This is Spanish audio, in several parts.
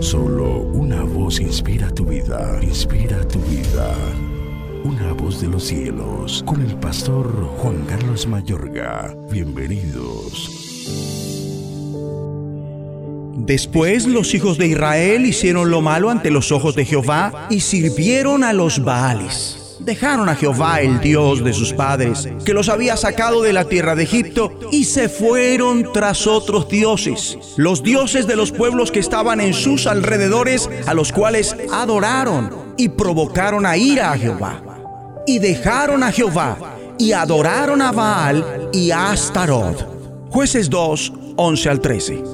Solo una voz inspira tu vida, inspira tu vida. Una voz de los cielos, con el pastor Juan Carlos Mayorga. Bienvenidos. Después los hijos de Israel hicieron lo malo ante los ojos de Jehová y sirvieron a los Baales dejaron a Jehová, el Dios de sus padres, que los había sacado de la tierra de Egipto, y se fueron tras otros dioses, los dioses de los pueblos que estaban en sus alrededores, a los cuales adoraron y provocaron a ira a Jehová. Y dejaron a Jehová y adoraron a Baal y a Astarot. Jueces 2, 11 al 13.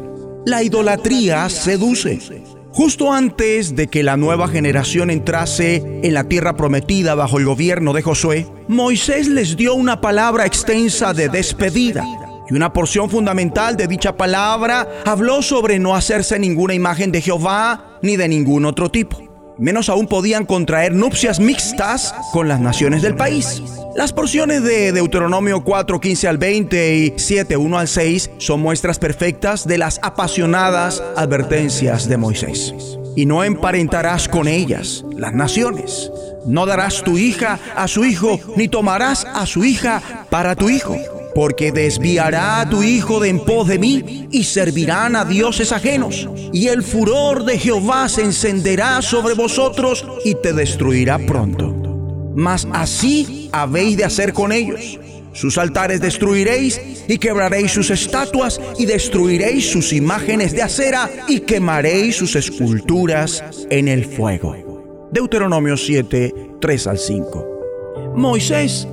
La idolatría seduce. Justo antes de que la nueva generación entrase en la tierra prometida bajo el gobierno de Josué, Moisés les dio una palabra extensa de despedida. Y una porción fundamental de dicha palabra habló sobre no hacerse ninguna imagen de Jehová ni de ningún otro tipo. Menos aún podían contraer nupcias mixtas con las naciones del país. Las porciones de Deuteronomio 4, 15 al 20 y 7, 1 al 6 son muestras perfectas de las apasionadas advertencias de Moisés. Y no emparentarás con ellas, las naciones. No darás tu hija a su hijo, ni tomarás a su hija para tu hijo porque desviará a tu hijo de en pos de mí y servirán a dioses ajenos. Y el furor de Jehová se encenderá sobre vosotros y te destruirá pronto. Mas así habéis de hacer con ellos. Sus altares destruiréis y quebraréis sus estatuas y destruiréis sus imágenes de acera y quemaréis sus esculturas en el fuego. Deuteronomio 7, 3 al 5. Moisés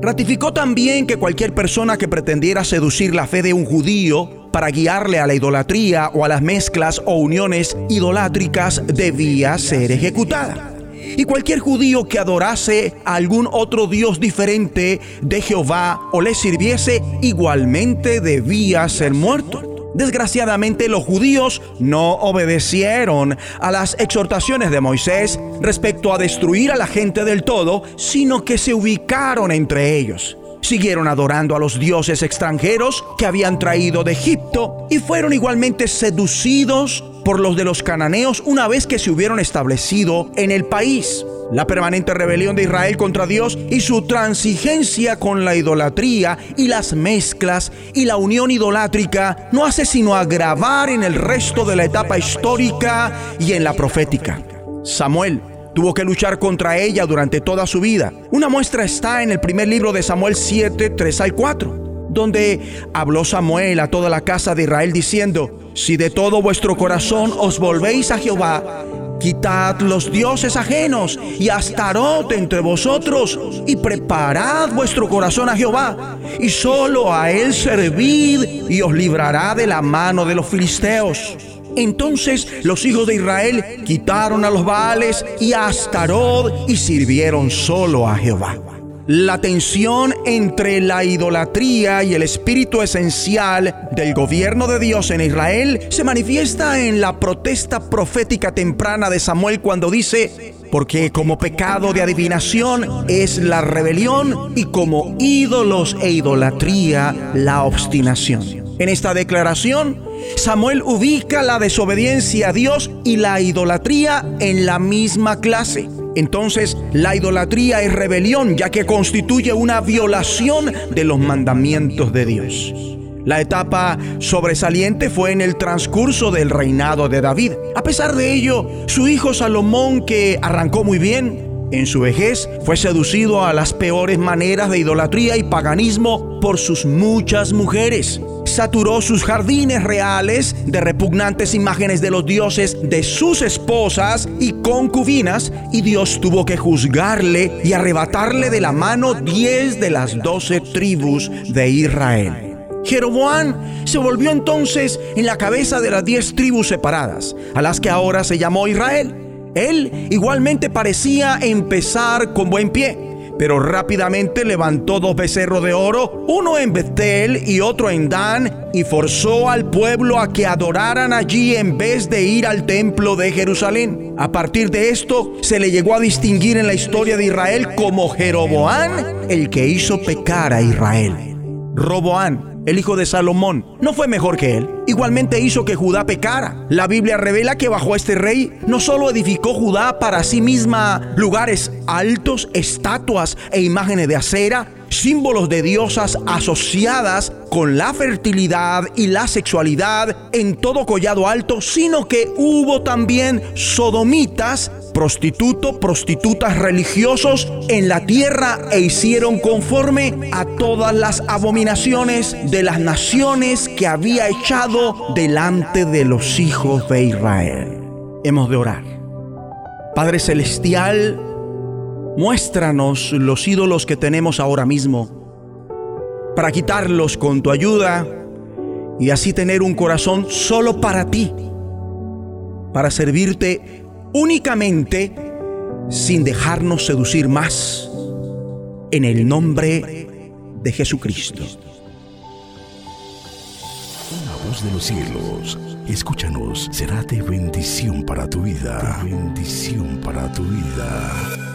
Ratificó también que cualquier persona que pretendiera seducir la fe de un judío para guiarle a la idolatría o a las mezclas o uniones idolátricas debía ser ejecutada. Y cualquier judío que adorase a algún otro Dios diferente de Jehová o le sirviese igualmente debía ser muerto. Desgraciadamente los judíos no obedecieron a las exhortaciones de Moisés respecto a destruir a la gente del todo, sino que se ubicaron entre ellos. Siguieron adorando a los dioses extranjeros que habían traído de Egipto y fueron igualmente seducidos por los de los cananeos una vez que se hubieron establecido en el país la permanente rebelión de Israel contra Dios y su transigencia con la idolatría y las mezclas y la unión idolátrica no hace sino agravar en el resto de la etapa histórica y en la profética. Samuel tuvo que luchar contra ella durante toda su vida. Una muestra está en el primer libro de Samuel 7, 3 al 4, donde habló Samuel a toda la casa de Israel diciendo, si de todo vuestro corazón os volvéis a Jehová, Quitad los dioses ajenos y Astarot entre vosotros y preparad vuestro corazón a Jehová y solo a él servid y os librará de la mano de los filisteos. Entonces los hijos de Israel quitaron a los Baales y a Astarot y sirvieron solo a Jehová. La tensión entre la idolatría y el espíritu esencial del gobierno de Dios en Israel se manifiesta en la protesta profética temprana de Samuel cuando dice, porque como pecado de adivinación es la rebelión y como ídolos e idolatría la obstinación. En esta declaración, Samuel ubica la desobediencia a Dios y la idolatría en la misma clase. Entonces la idolatría es rebelión ya que constituye una violación de los mandamientos de Dios. La etapa sobresaliente fue en el transcurso del reinado de David. A pesar de ello, su hijo Salomón, que arrancó muy bien, en su vejez fue seducido a las peores maneras de idolatría y paganismo por sus muchas mujeres saturó sus jardines reales de repugnantes imágenes de los dioses de sus esposas y concubinas, y Dios tuvo que juzgarle y arrebatarle de la mano diez de las doce tribus de Israel. Jeroboam se volvió entonces en la cabeza de las diez tribus separadas, a las que ahora se llamó Israel. Él igualmente parecía empezar con buen pie pero rápidamente levantó dos becerros de oro, uno en Betel y otro en Dan, y forzó al pueblo a que adoraran allí en vez de ir al templo de Jerusalén. A partir de esto se le llegó a distinguir en la historia de Israel como Jeroboán, el que hizo pecar a Israel. Roboán, el hijo de Salomón, no fue mejor que él. igualmente hizo que Judá pecara. La Biblia revela que bajo este rey no solo edificó Judá para sí misma lugares altos, estatuas e imágenes de acera, símbolos de diosas asociadas con la fertilidad y la sexualidad en todo collado alto, sino que hubo también sodomitas, prostitutos, prostitutas religiosos en la tierra e hicieron conforme a todas las abominaciones de las naciones que había echado delante de los hijos de Israel. Hemos de orar. Padre Celestial, Muéstranos los ídolos que tenemos ahora mismo para quitarlos con tu ayuda y así tener un corazón solo para ti, para servirte únicamente sin dejarnos seducir más en el nombre de Jesucristo. Una voz de los cielos, escúchanos, será de bendición para tu vida. bendición para tu vida.